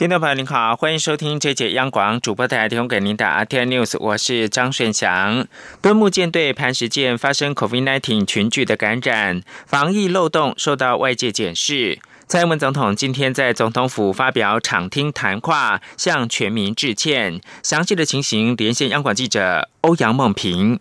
听众朋友您好，欢迎收听这节央广主播台提供给您的 RTI News，我是张顺祥。敦木舰队磐石舰发生 COVID-19 群聚的感染，防疫漏洞受到外界检视。蔡英文总统今天在总统府发表场听谈话，向全民致歉。详细的情形，连线央广记者欧阳梦平。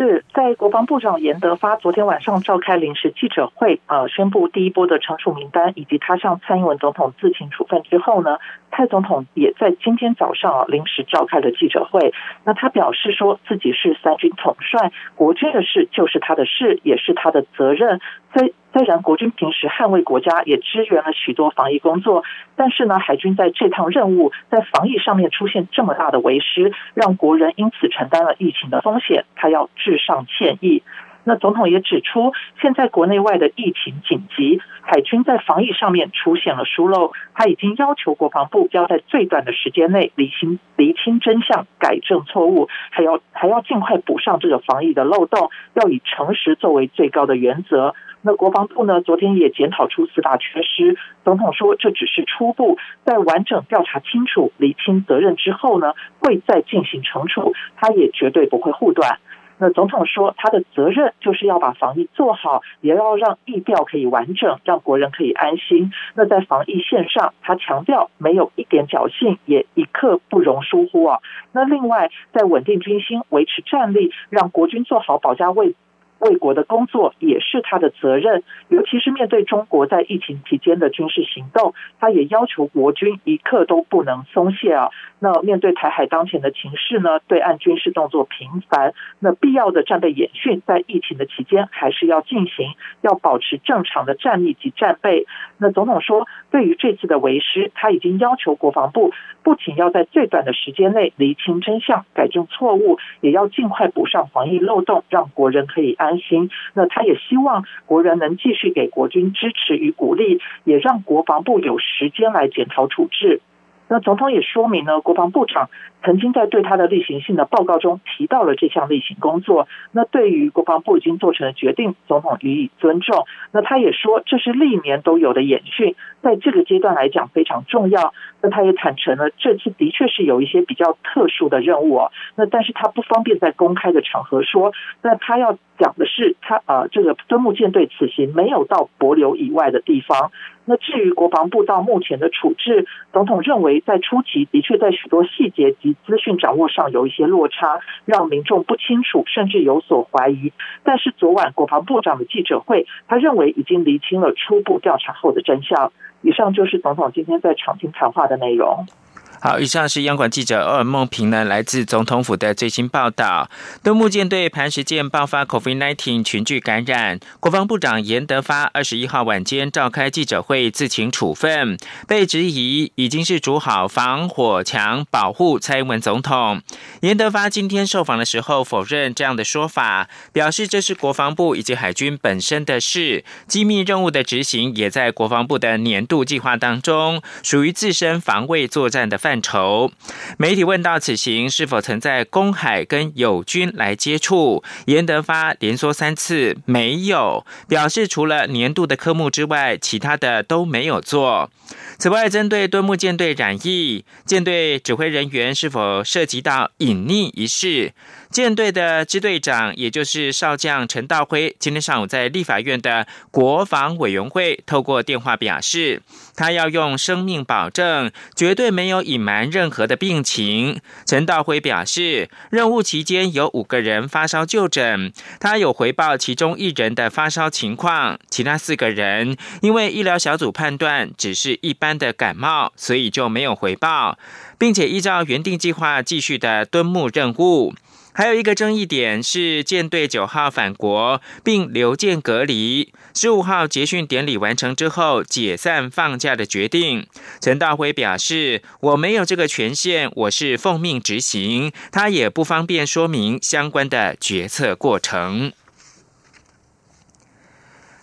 是在国防部长严德发昨天晚上召开临时记者会，呃，宣布第一波的惩处名单以及他向蔡英文总统自请处分之后呢，蔡总统也在今天早上啊临时召开了记者会。那他表示说自己是三军统帅，国军的事就是他的事，也是他的责任。在虽然国军平时捍卫国家，也支援了许多防疫工作，但是呢，海军在这趟任务在防疫上面出现这么大的为失，让国人因此承担了疫情的风险，他要致上歉意。那总统也指出，现在国内外的疫情紧急，海军在防疫上面出现了疏漏，他已经要求国防部要在最短的时间内厘清厘清真相，改正错误，还要还要尽快补上这个防疫的漏洞，要以诚实作为最高的原则。那国防部呢？昨天也检讨出四大缺失。总统说，这只是初步，在完整调查清楚、厘清责任之后呢，会再进行惩处。他也绝对不会护短。那总统说，他的责任就是要把防疫做好，也要让疫调可以完整，让国人可以安心。那在防疫线上，他强调没有一点侥幸，也一刻不容疏忽啊。那另外，在稳定军心、维持战力，让国军做好保家卫。卫国的工作也是他的责任，尤其是面对中国在疫情期间的军事行动，他也要求国军一刻都不能松懈啊。那面对台海当前的情势呢，对岸军事动作频繁，那必要的战备演训在疫情的期间还是要进行，要保持正常的战力及战备。那总统说，对于这次的为师，他已经要求国防部不仅要在最短的时间内厘清真相、改正错误，也要尽快补上防疫漏洞，让国人可以安担心。那他也希望国人能继续给国军支持与鼓励，也让国防部有时间来检讨处置。那总统也说明呢，国防部长曾经在对他的例行性的报告中提到了这项例行工作。那对于国防部已经做成的决定，总统予以尊重。那他也说，这是历年都有的演训，在这个阶段来讲非常重要。那他也坦诚了，这次的确是有一些比较特殊的任务。那但是他不方便在公开的场合说。那他要讲的是，他呃，这个敦木舰队此行没有到柏流以外的地方。那至于国防部到目前的处置，总统认为在初期的确在许多细节及资讯掌握上有一些落差，让民众不清楚，甚至有所怀疑。但是昨晚国防部长的记者会，他认为已经厘清了初步调查后的真相。以上就是总统今天在场厅谈话的内容。好，以上是央广记者欧尔梦平呢，来自总统府的最新报道。东木舰队磐石舰爆发 COVID-19 群聚感染，国防部长严德发二十一号晚间召开记者会，自请处分，被质疑已经是筑好防火墙保护蔡英文总统。严德发今天受访的时候否认这样的说法，表示这是国防部以及海军本身的事，机密任务的执行也在国防部的年度计划当中，属于自身防卫作战的范。范畴，媒体问到此行是否曾在公海跟友军来接触，严德发连说三次没有，表示除了年度的科目之外，其他的都没有做。此外，针对敦木舰队染疫，舰队指挥人员是否涉及到隐匿一事？舰队的支队长，也就是少将陈道辉，今天上午在立法院的国防委员会透过电话表示，他要用生命保证，绝对没有隐瞒任何的病情。陈道辉表示，任务期间有五个人发烧就诊，他有回报其中一人的发烧情况，其他四个人因为医疗小组判断只是一般的感冒，所以就没有回报，并且依照原定计划继续的敦木任务。还有一个争议点是舰队九号返国并留舰隔离，十五号结训典礼完成之后解散放假的决定。陈道辉表示：“我没有这个权限，我是奉命执行，他也不方便说明相关的决策过程。”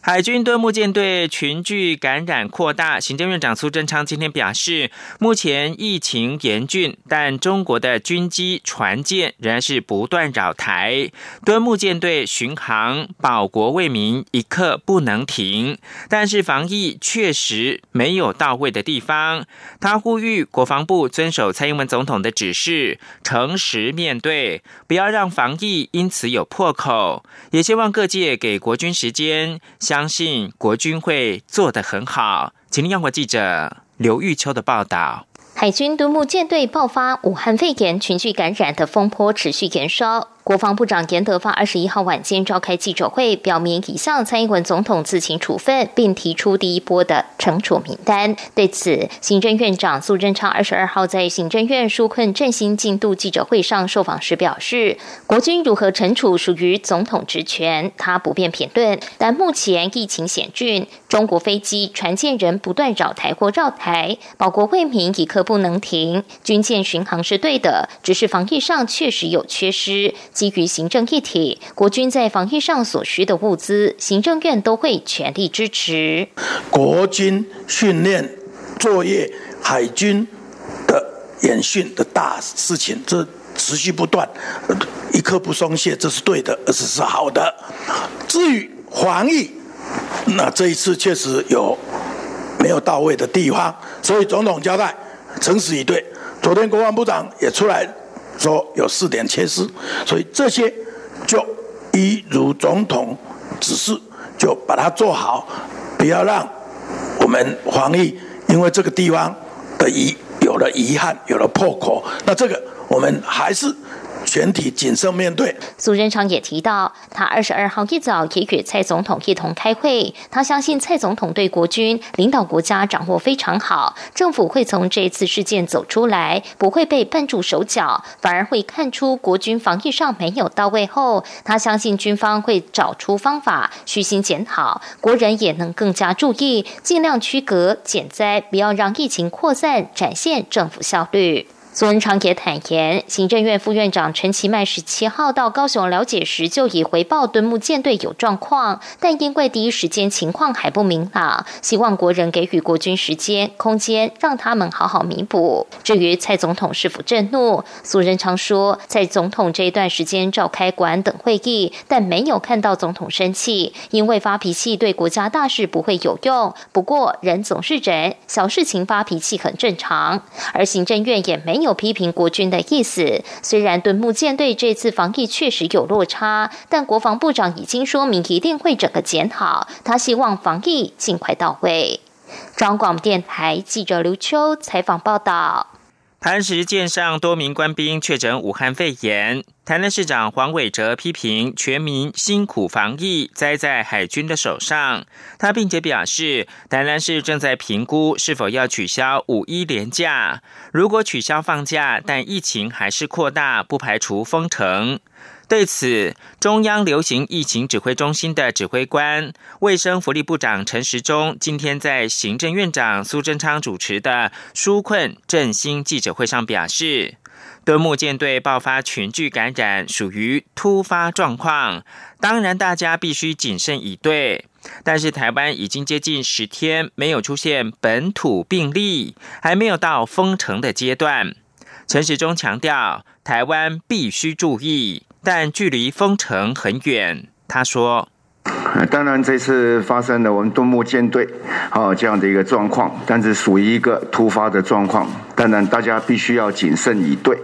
海军敦睦舰队群聚感染扩大，行政院长苏贞昌今天表示，目前疫情严峻，但中国的军机、船舰仍然是不断扰台，敦睦舰队巡航保国为民，一刻不能停。但是防疫确实没有到位的地方，他呼吁国防部遵守蔡英文总统的指示，诚实面对，不要让防疫因此有破口，也希望各界给国军时间。相信国军会做得很好。请听央广记者刘玉秋的报道。海军独木舰队爆发武汉肺炎群聚感染的风波持续延烧。国防部长严德发二十一号晚间召开记者会，表明已向蔡英文总统自行处分，并提出第一波的惩处名单。对此，行政院长苏贞昌二十二号在行政院纾困振兴进度记者会上受访时表示，国军如何惩处属于总统职权，他不便评论。但目前疫情险峻，中国飞机、船舰人不断扰台或绕台，保国为民一刻不能停。军舰巡航是对的，只是防疫上确实有缺失。基于行政一体，国军在防疫上所需的物资，行政院都会全力支持。国军训练作业、海军的演训的大事情，这持续不断，一刻不松懈，这是对的，而且是好的。至于防疫，那这一次确实有没有到位的地方，所以总统交代，诚实以对。昨天国防部长也出来。说有四点缺失，所以这些就一如总统指示，就把它做好，不要让我们防疫因为这个地方的遗有了遗憾，有了破口，那这个我们还是。全体谨慎面对。苏贞昌也提到，他二十二号一早也与蔡总统一同开会。他相信蔡总统对国军领导国家掌握非常好，政府会从这次事件走出来，不会被绊住手脚，反而会看出国军防疫上没有到位后，他相信军方会找出方法虚心检讨，国人也能更加注意，尽量区隔减灾，不要让疫情扩散，展现政府效率。苏文昌也坦言，行政院副院长陈其迈十七号到高雄了解时，就已回报敦睦舰队有状况，但因为第一时间情况还不明朗，希望国人给予国军时间、空间，让他们好好弥补。至于蔡总统是否震怒，苏仁昌说，在总统这一段时间召开国安等会议，但没有看到总统生气，因为发脾气对国家大事不会有用。不过人总是人，小事情发脾气很正常，而行政院也没有。有批评国军的意思。虽然敦睦舰队这次防疫确实有落差，但国防部长已经说明一定会整个检讨。他希望防疫尽快到位。中广电台记者刘秋采访报道。磐石舰上多名官兵确诊武汉肺炎，台南市长黄伟哲批评全民辛苦防疫栽在海军的手上。他并且表示，台南市正在评估是否要取消五一连假，如果取消放假，但疫情还是扩大，不排除封城。对此，中央流行疫情指挥中心的指挥官、卫生福利部长陈时中今天在行政院长苏贞昌主持的纾困振兴记者会上表示，敦睦舰队爆发群聚感染属于突发状况，当然大家必须谨慎以对。但是台湾已经接近十天没有出现本土病例，还没有到封城的阶段。陈时中强调，台湾必须注意。但距离封城很远，他说：“当然，这次发生了我们东木舰队啊这样的一个状况，但是属于一个突发的状况。当然，大家必须要谨慎以对。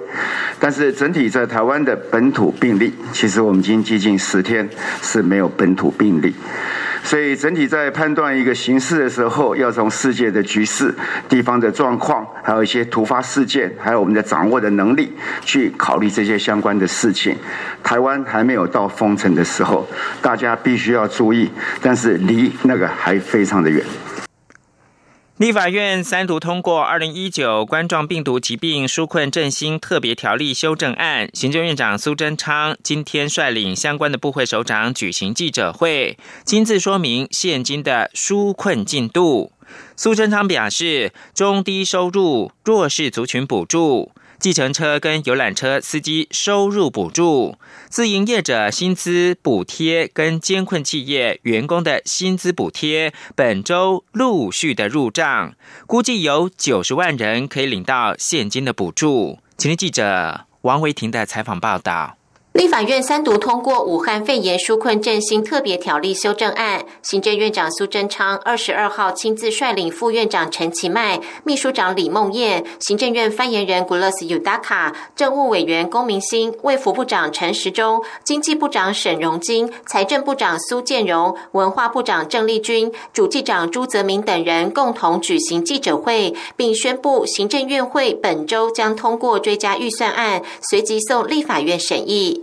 但是整体在台湾的本土病例，其实我们已经接近十天是没有本土病例。”所以整体在判断一个形势的时候，要从世界的局势、地方的状况，还有一些突发事件，还有我们的掌握的能力，去考虑这些相关的事情。台湾还没有到封城的时候，大家必须要注意，但是离那个还非常的远。立法院三读通过《二零一九冠状病毒疾病纾困振兴特别条例修正案》，行政院长苏贞昌今天率领相关的部会首长举行记者会，亲自说明现今的纾困进度。苏贞昌表示，中低收入弱势族群补助。计程车跟游览车司机收入补助、自营业者薪资补贴跟监困企业员工的薪资补贴，本周陆续的入账，估计有九十万人可以领到现金的补助。请听记者王维婷的采访报道。立法院三读通过武汉肺炎纾困振兴特别条例修正案，行政院长苏贞昌二十二号亲自率领副院长陈其迈、秘书长李梦燕、行政院发言人 Gulus Udaka、政务委员龚明鑫、卫福部长陈时中、经济部长沈荣金、财政部长苏建荣、文化部长郑丽君、主计长朱泽明等人共同举行记者会，并宣布行政院会本周将通过追加预算案，随即送立法院审议。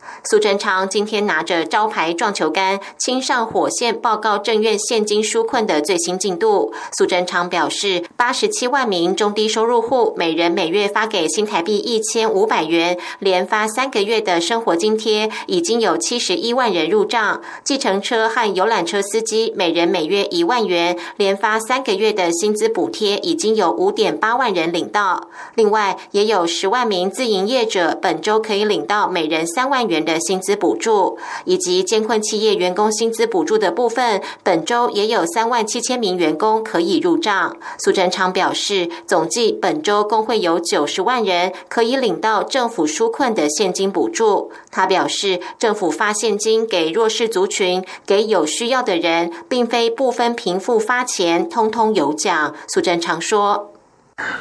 苏贞昌今天拿着招牌撞球杆，亲上火线报告政院现金纾困的最新进度。苏贞昌表示，八十七万名中低收入户，每人每月发给新台币一千五百元，连发三个月的生活津贴，已经有七十一万人入账。计程车和游览车司机每人每月一万元，连发三个月的薪资补贴，已经有五点八万人领到。另外，也有十万名自营业者本周可以领到每人三万元的。薪资补助以及监困企业员工薪资补助的部分，本周也有三万七千名员工可以入账。苏贞昌表示，总计本周共会有九十万人可以领到政府纾困的现金补助。他表示，政府发现金给弱势族群，给有需要的人，并非不分贫富发钱，通通有奖。苏贞昌说：“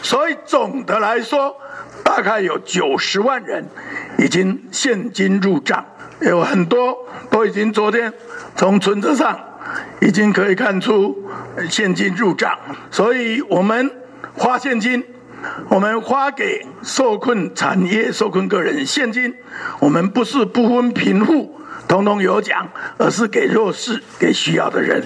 所以总的来说。”大概有九十万人已经现金入账，有很多都已经昨天从存折上已经可以看出现金入账，所以我们花现金，我们花给受困产业、受困个人现金，我们不是不分贫富，统统有奖，而是给弱势、给需要的人。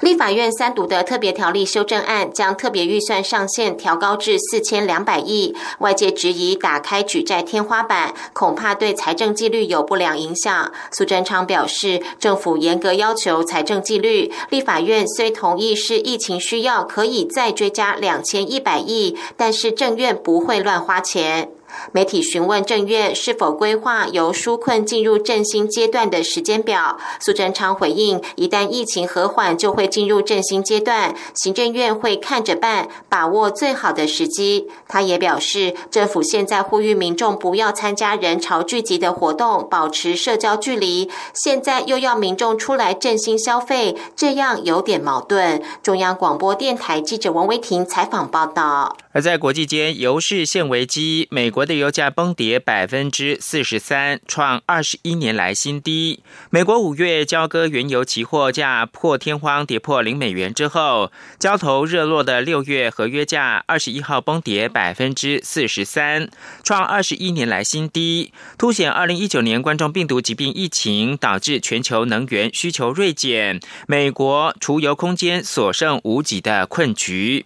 立法院三读的特别条例修正案将特别预算上限调高至四千两百亿，外界质疑打开举债天花板，恐怕对财政纪律有不良影响。苏贞昌表示，政府严格要求财政纪律，立法院虽同意是疫情需要，可以再追加两千一百亿，但是政院不会乱花钱。媒体询问政院是否规划由纾困进入振兴阶段的时间表，苏贞昌回应：一旦疫情和缓，就会进入振兴阶段，行政院会看着办，把握最好的时机。他也表示，政府现在呼吁民众不要参加人潮聚集的活动，保持社交距离，现在又要民众出来振兴消费，这样有点矛盾。中央广播电台记者王维婷采访报道。而在国际间，油市现危机，美国的油价崩跌百分之四十三，创二十一年来新低。美国五月交割原油期货价破天荒跌破零美元之后，交投热络的六月合约价二十一号崩跌百分之四十三，创二十一年来新低，凸显二零一九年冠状病毒疾病疫情导致全球能源需求锐减，美国储油空间所剩无几的困局。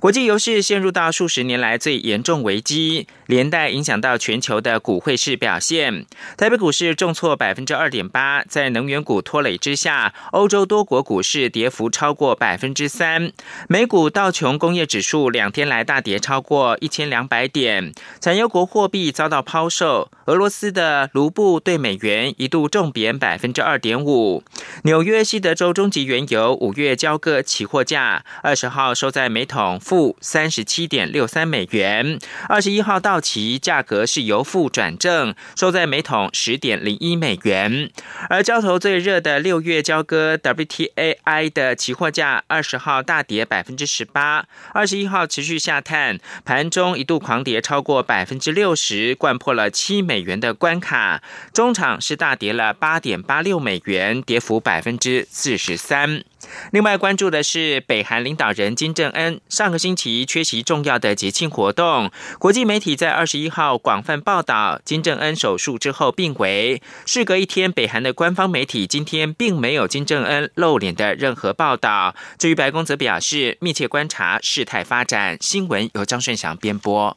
国际油市陷入到数十年来最严重危机，连带影响到全球的股汇市表现。台北股市重挫百分之二点八，在能源股拖累之下，欧洲多国股市跌幅超过百分之三。美股道琼工业指数两天来大跌超过一千两百点，产油国货币遭到抛售，俄罗斯的卢布对美元一度重贬百分之二点五。纽约西德州中级原油五月交割期货价二十号收在每桶负三十七点六三美元，二十一号到期，价格是由负转正，收在每桶十点零一美元。而交投最热的六月交割 WTAI 的期货价二十号大跌百分之十八，二十一号持续下探，盘中一度狂跌超过百分之六十，贯破了七美元的关卡。中场是大跌了八点八六美元，跌幅百分之四十三。另外关注的是，北韩领导人金正恩上个星期缺席重要的节庆活动。国际媒体在二十一号广泛报道金正恩手术之后病危。事隔一天，北韩的官方媒体今天并没有金正恩露脸的任何报道。至于白宫则表示，密切观察事态发展。新闻由张顺祥编播。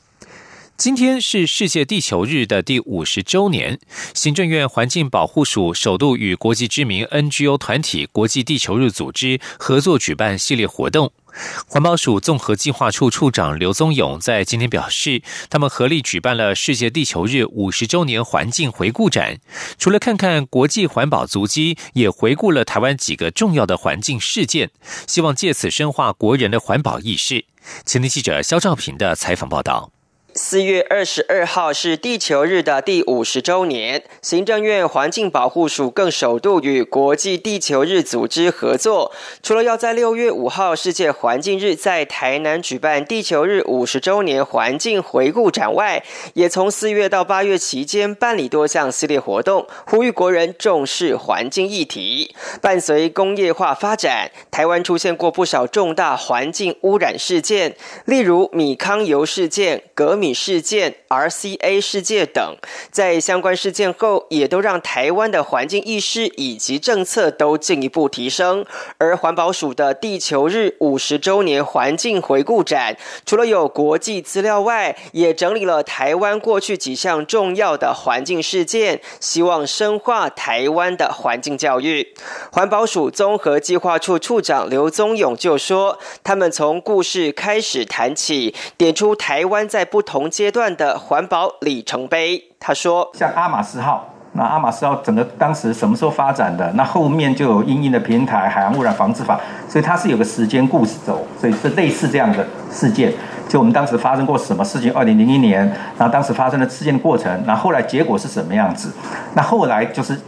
今天是世界地球日的第五十周年，行政院环境保护署首度与国际知名 NGO 团体国际地球日组织合作举办系列活动。环保署综合计划处处长刘宗勇在今天表示，他们合力举办了世界地球日五十周年环境回顾展，除了看看国际环保足迹，也回顾了台湾几个重要的环境事件，希望借此深化国人的环保意识。前天记者肖兆平的采访报道。四月二十二号是地球日的第五十周年，行政院环境保护署更首度与国际地球日组织合作，除了要在六月五号世界环境日在台南举办地球日五十周年环境回顾展外，也从四月到八月期间办理多项系列活动，呼吁国人重视环境议题。伴随工业化发展，台湾出现过不少重大环境污染事件，例如米糠油事件、革。米事件、RCA 事件等，在相关事件后，也都让台湾的环境意识以及政策都进一步提升。而环保署的地球日五十周年环境回顾展，除了有国际资料外，也整理了台湾过去几项重要的环境事件，希望深化台湾的环境教育。环保署综合计划处处长刘宗勇就说：“他们从故事开始谈起，点出台湾在不同。”同阶段的环保里程碑，他说：“像阿玛斯号，那阿玛斯号整个当时什么时候发展的？那后面就有英英的平台海洋污染防治法，所以它是有个时间故事走，所以是类似这样的事件。就我们当时发生过什么事情？二零零一年，然后当时发生的事件的过程，那后来结果是什么样子？那后来就是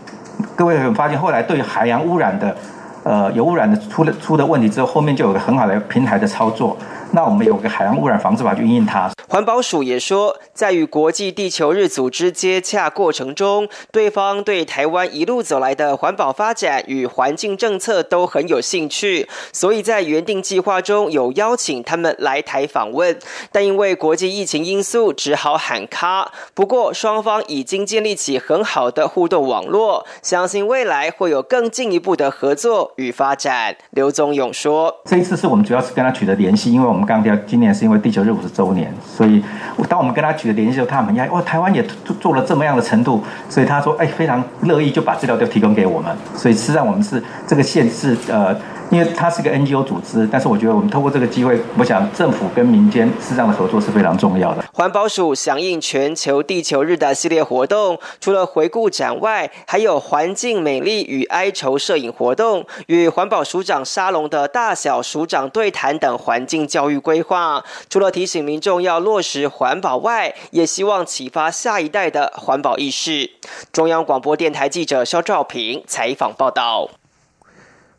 各位有发现，后来对海洋污染的，呃，有污染的出了出的问题之后，后面就有个很好的平台的操作。” 那我们有个海洋污染防治法去应它。环保署也说，在与国际地球日组织接洽过程中，对方对台湾一路走来的环保发展与环境政策都很有兴趣，所以在原定计划中有邀请他们来台访问，但因为国际疫情因素，只好喊卡。不过双方已经建立起很好的互动网络，相信未来会有更进一步的合作与发展。刘宗勇说：“这一次是我们主要是跟他取得联系，因为我们。”刚刚今年是因为地球日五十周年，所以当我们跟他取得联系的时候，他很讶异，哇，台湾也做做了这么样的程度，所以他说，哎，非常乐意就把资料都提供给我们，所以实际上我们是这个县是呃。因为它是个 NGO 组织，但是我觉得我们透过这个机会，我想政府跟民间适当的合作是非常重要的。环保署响应全球地球日的系列活动，除了回顾展外，还有环境美丽与哀愁摄影活动，与环保署长沙龙的大小署长对谈等环境教育规划。除了提醒民众要落实环保外，也希望启发下一代的环保意识。中央广播电台记者肖兆平采访报道。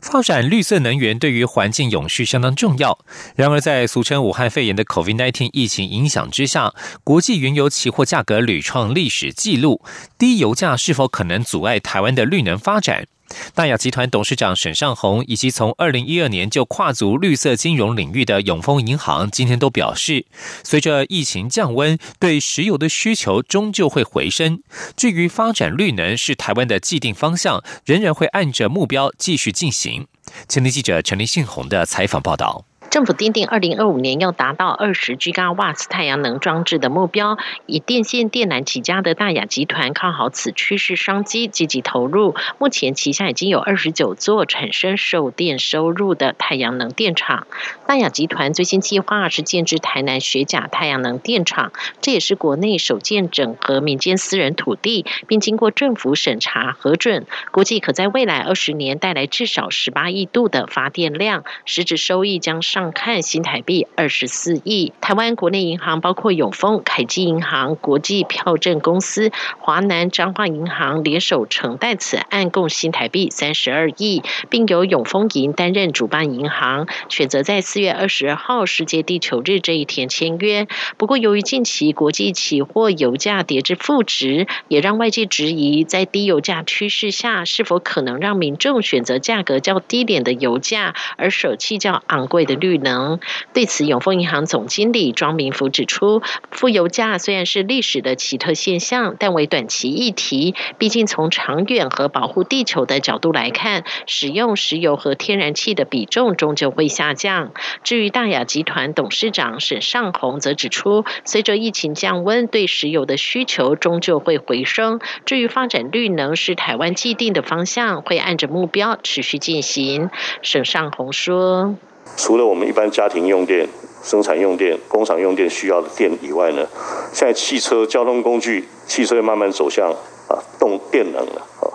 发展绿色能源对于环境永续相当重要。然而，在俗称武汉肺炎的 COVID-19 疫情影响之下，国际原油期货价格屡创历史纪录，低油价是否可能阻碍台湾的绿能发展？大雅集团董事长沈尚红以及从二零一二年就跨足绿色金融领域的永丰银行，今天都表示，随着疫情降温，对石油的需求终究会回升。至于发展绿能是台湾的既定方向，仍然会按着目标继续进行。前天记者陈立信宏的采访报道。政府订定二零二五年要达到二十 g 瓦斯太阳能装置的目标，以电线电缆起家的大雅集团看好此趋势商机，积极投入。目前旗下已经有二十九座产生售电收入的太阳能电厂。大雅集团最新计划是建制台南学甲太阳能电厂，这也是国内首建整合民间私人土地，并经过政府审查核准，估计可在未来二十年带来至少十八亿度的发电量，实质收益将上。看新台币二十四亿，台湾国内银行包括永丰、凯基银行、国际票证公司、华南彰化银行联手承贷此案，共新台币三十二亿，并由永丰银担任主办银行，选择在四月二十号世界地球日这一天签约。不过，由于近期国际期货油价跌至负值，也让外界质疑，在低油价趋势下，是否可能让民众选择价格较低点的油价，而舍弃较昂贵的绿。能对此，永丰银行总经理庄明福指出，负油价虽然是历史的奇特现象，但为短期议题。毕竟从长远和保护地球的角度来看，使用石油和天然气的比重终究会下降。至于大雅集团董事长沈尚宏则指出，随着疫情降温，对石油的需求终究会回升。至于发展绿能是台湾既定的方向，会按着目标持续进行。沈尚宏说。除了我们一般家庭用电、生产用电、工厂用电需要的电以外呢，现在汽车交通工具，汽车慢慢走向啊动电能了啊。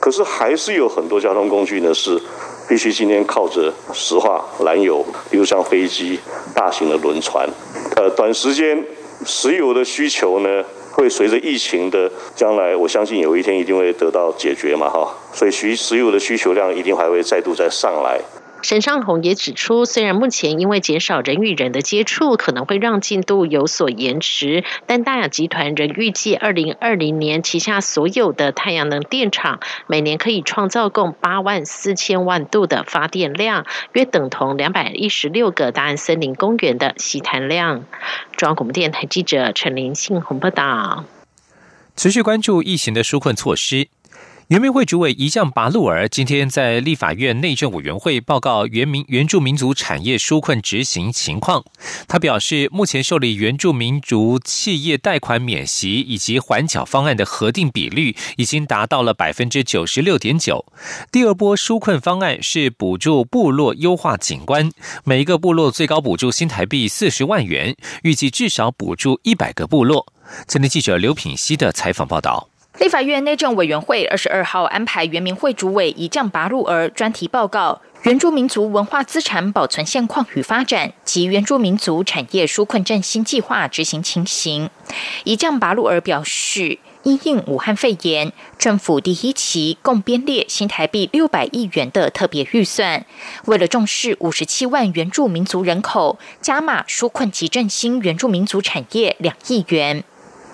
可是还是有很多交通工具呢是必须今天靠着石化、燃油，比如像飞机、大型的轮船。呃，短时间石油的需求呢，会随着疫情的将来，我相信有一天一定会得到解决嘛哈。所以需石油的需求量一定还会再度再上来。沈尚宏也指出，虽然目前因为减少人与人的接触，可能会让进度有所延迟，但大雅集团仍预计，二零二零年旗下所有的太阳能电厂每年可以创造共八万四千万度的发电量，约等同两百一十六个大安森林公园的吸碳量。中央广播电台记者陈林信宏报道。持续关注疫情的纾困措施。原民会主委一将拔路尔今天在立法院内政委员会报告原民原住民族产业纾困执行情况。他表示，目前受理原住民族企业贷款免息以及缓缴方案的核定比率已经达到了百分之九十六点九。第二波纾困方案是补助部落优化景观，每一个部落最高补助新台币四十万元，预计至少补助一百个部落。前天记者刘品熙的采访报道。立法院内政委员会二十二号安排原民会主委一将拔路儿专题报告原住民族文化资产保存现况与发展及原住民族产业纾困振兴计划执行情形。一将拔路儿表示，因应武汉肺炎，政府第一期共编列新台币六百亿元的特别预算，为了重视五十七万原住民族人口，加码纾困及振兴原住民族产业两亿元。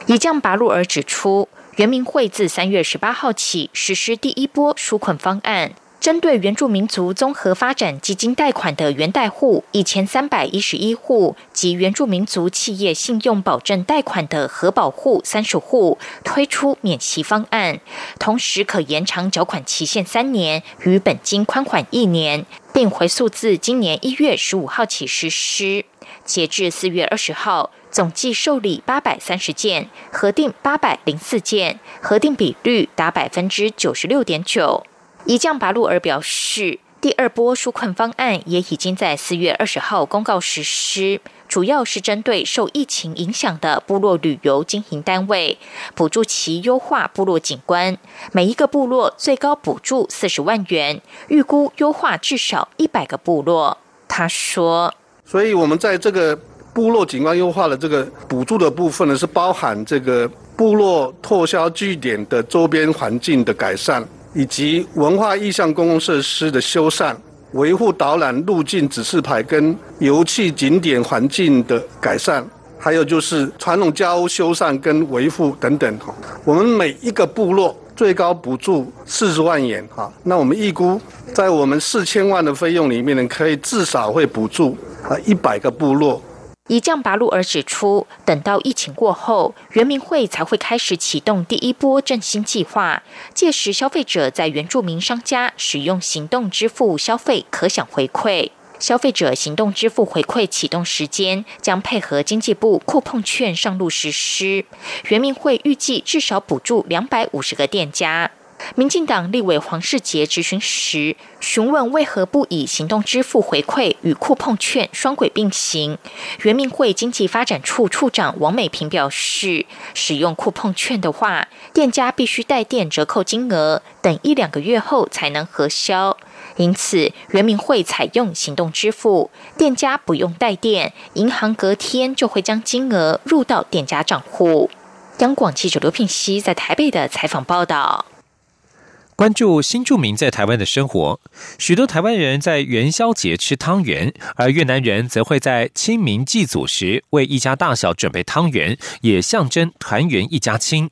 一将拔路儿指出。原民会自三月十八号起实施第一波纾困方案，针对原住民族综合发展基金贷款的原贷户一千三百一十一户及原住民族企业信用保证贷款的核保户三十户，推出免息方案，同时可延长缴款期限三年，与本金宽缓一年，并回溯自今年一月十五号起实施。截至四月二十号。总计受理八百三十件，核定八百零四件，核定比率达百分之九十六点九。一将拔路尔表示，第二波纾困方案也已经在四月二十号公告实施，主要是针对受疫情影响的部落旅游经营单位，补助其优化部落景观，每一个部落最高补助四十万元，预估优化至少一百个部落。他说：“所以我们在这个。”部落景观优化的这个补助的部分呢，是包含这个部落拓销据点的周边环境的改善，以及文化意向公共设施的修缮、维护导览路径指示牌跟油气景点环境的改善，还有就是传统家屋修缮跟维护等等。哈，我们每一个部落最高补助四十万元。哈，那我们预估在我们四千万的费用里面呢，可以至少会补助啊一百个部落。以降八路而指出，等到疫情过后，原民会才会开始启动第一波振兴计划。届时，消费者在原住民商家使用行动支付消费，可享回馈。消费者行动支付回馈启动时间将配合经济部酷碰券上路实施。原民会预计至少补助两百五十个店家。民进党立委黄世杰质询时询问为何不以行动支付回馈与酷碰券双轨并行？原民会经济发展处处长王美平表示，使用酷碰券的话，店家必须带店折扣金额，等一两个月后才能核销。因此，原民会采用行动支付，店家不用带店，银行隔天就会将金额入到店家账户。央广记者刘聘熙在台北的采访报道。关注新住民在台湾的生活，许多台湾人在元宵节吃汤圆，而越南人则会在清明祭祖时为一家大小准备汤圆，也象征团圆一家亲。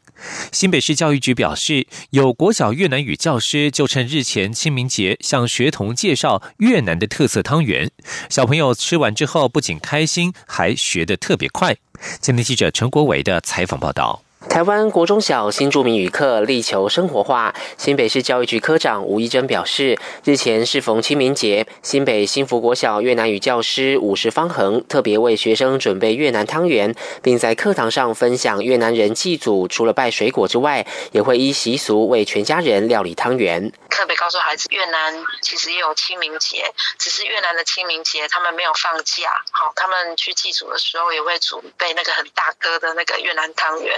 新北市教育局表示，有国小越南语教师就趁日前清明节向学童介绍越南的特色汤圆，小朋友吃完之后不仅开心，还学得特别快。今天记者陈国伟的采访报道。台湾国中小新著名语课力求生活化。新北市教育局科长吴一珍表示，日前适逢清明节，新北新福国小越南语教师武士方恒特别为学生准备越南汤圆，并在课堂上分享越南人祭祖除了拜水果之外，也会依习俗为全家人料理汤圆。特别告诉孩子，越南其实也有清明节，只是越南的清明节他们没有放假，好，他们去祭祖的时候也会准备那个很大颗的那个越南汤圆。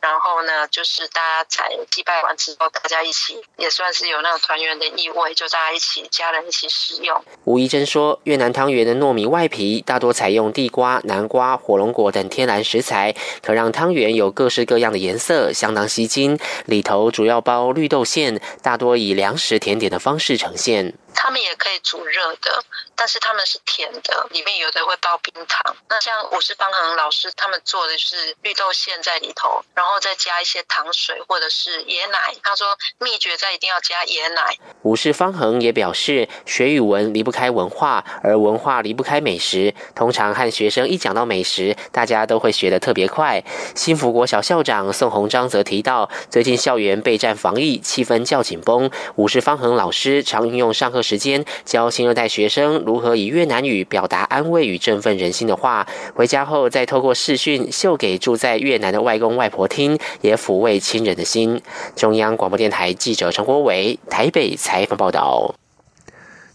然后呢，就是大家在祭拜完之后，大家一起也算是有那种团圆的意味，就大家一起家人一起食用。吴怡珍说，越南汤圆的糯米外皮大多采用地瓜、南瓜、火龙果等天然食材，可让汤圆有各式各样的颜色，相当吸睛。里头主要包绿豆馅，大多以粮食甜点的方式呈现。他们也可以煮热的，但是他们是甜的，里面有的会包冰糖。那像武士方恒老师他们做的是绿豆馅在里头，然后再加一些糖水或者是椰奶。他说秘诀在一定要加椰奶。武士方恒也表示，学语文离不开文化，而文化离不开美食。通常和学生一讲到美食，大家都会学得特别快。新福国小校长宋鸿章则提到，最近校园备战防疫，气氛较紧绷。武士方恒老师常运用上课。时间教新二代学生如何以越南语表达安慰与振奋人心的话，回家后再透过视讯秀给住在越南的外公外婆听，也抚慰亲人的心。中央广播电台记者陈国伟台北采访报道。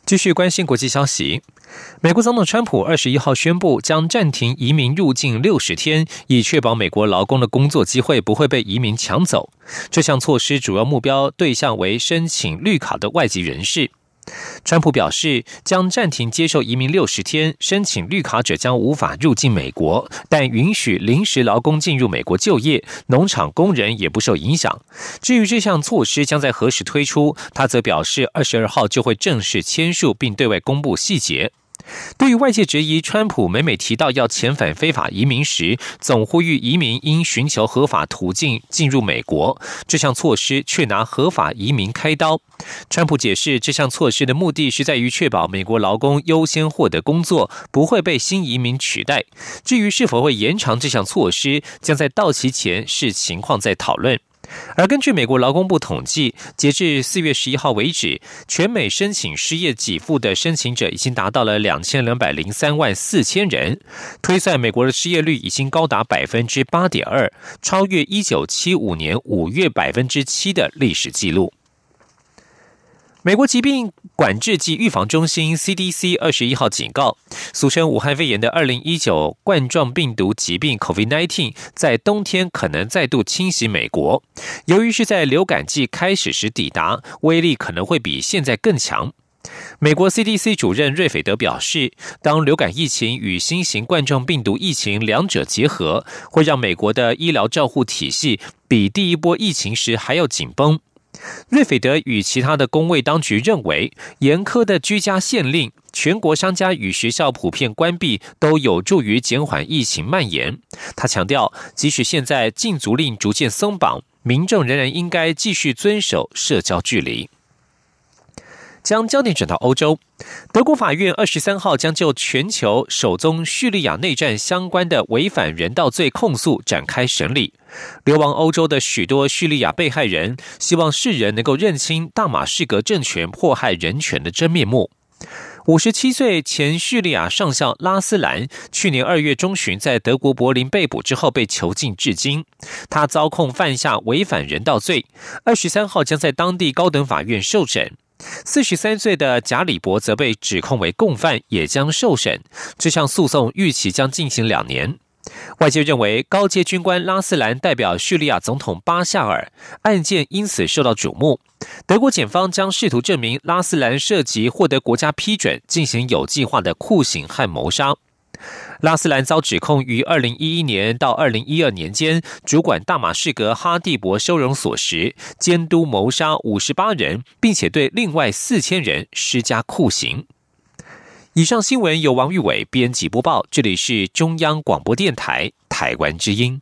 继续关心国际消息，美国总统川普二十一号宣布将暂停移民入境六十天，以确保美国劳工的工作机会不会被移民抢走。这项措施主要目标对象为申请绿卡的外籍人士。川普表示，将暂停接受移民六十天，申请绿卡者将无法入境美国，但允许临时劳工进入美国就业，农场工人也不受影响。至于这项措施将在何时推出，他则表示，二十二号就会正式签署并对外公布细节。对于外界质疑，川普每每提到要遣返非法移民时，总呼吁移民应寻求合法途径进入美国，这项措施却拿合法移民开刀。川普解释，这项措施的目的是在于确保美国劳工优先获得工作，不会被新移民取代。至于是否会延长这项措施，将在到期前视情况再讨论。而根据美国劳工部统计，截至四月十一号为止，全美申请失业给付的申请者已经达到了两千两百零三万四千人。推算，美国的失业率已经高达百分之八点二，超越一九七五年五月百分之七的历史记录。美国疾病管制及预防中心 （CDC） 二十一号警告，俗称武汉肺炎的二零一九冠状病毒疾病 （COVID-19） 在冬天可能再度侵袭美国。由于是在流感季开始时抵达，威力可能会比现在更强。美国 CDC 主任瑞斐德表示，当流感疫情与新型冠状病毒疫情两者结合，会让美国的医疗照护体系比第一波疫情时还要紧绷。瑞斐德与其他的工卫当局认为，严苛的居家限令、全国商家与学校普遍关闭，都有助于减缓疫情蔓延。他强调，即使现在禁足令逐渐松绑，民众仍然应该继续遵守社交距离。将焦点转到欧洲，德国法院二十三号将就全球首宗叙利亚内战相关的违反人道罪控诉展开审理。流亡欧洲的许多叙利亚被害人希望世人能够认清大马士革政权迫害人权的真面目。五十七岁前叙利亚上校拉斯兰，去年二月中旬在德国柏林被捕之后被囚禁至今。他遭控犯下违反人道罪，二十三号将在当地高等法院受审。四十三岁的贾里伯则被指控为共犯，也将受审。这项诉讼预期将进行两年。外界认为，高阶军官拉斯兰代表叙利亚总统巴夏尔，案件因此受到瞩目。德国检方将试图证明拉斯兰涉及获得国家批准进行有计划的酷刑和谋杀。拉斯兰遭指控于二零一一年到二零一二年间，主管大马士革哈蒂博收容所时，监督谋杀五十八人，并且对另外四千人施加酷刑。以上新闻由王玉伟编辑播报，这里是中央广播电台台湾之音。